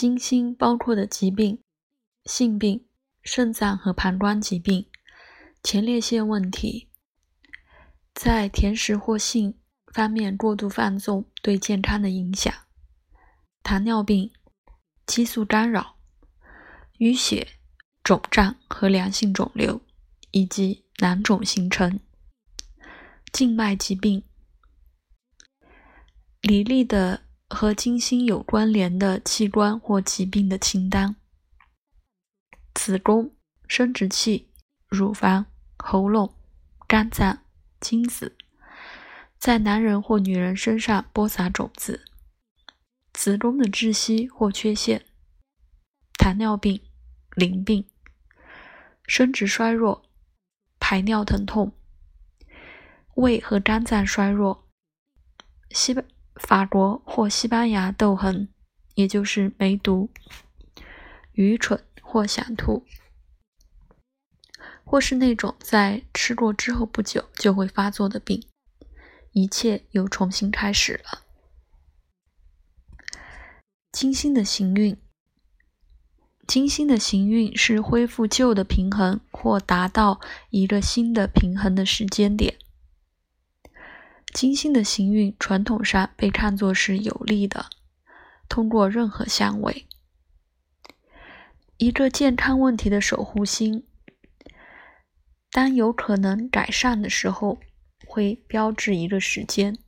经心包括的疾病、性病、肾脏和膀胱疾病、前列腺问题，在甜食或性方面过度放纵对健康的影响，糖尿病、激素干扰、淤血、肿胀和良性肿瘤，以及囊肿形成、静脉疾病。李丽的。和金星有关联的器官或疾病的清单：子宫、生殖器、乳房、喉咙、肝脏、精子，在男人或女人身上播撒种子；子宫的窒息或缺陷；糖尿病、淋病、生殖衰弱、排尿疼痛、胃和肝脏衰弱、西北。法国或西班牙痘痕，也就是梅毒；愚蠢或想吐，或是那种在吃过之后不久就会发作的病，一切又重新开始了。金星的行运，金星的行运是恢复旧的平衡或达到一个新的平衡的时间点。金星的行运传统上被看作是有利的。通过任何相位，一个健康问题的守护星，当有可能改善的时候，会标志一个时间。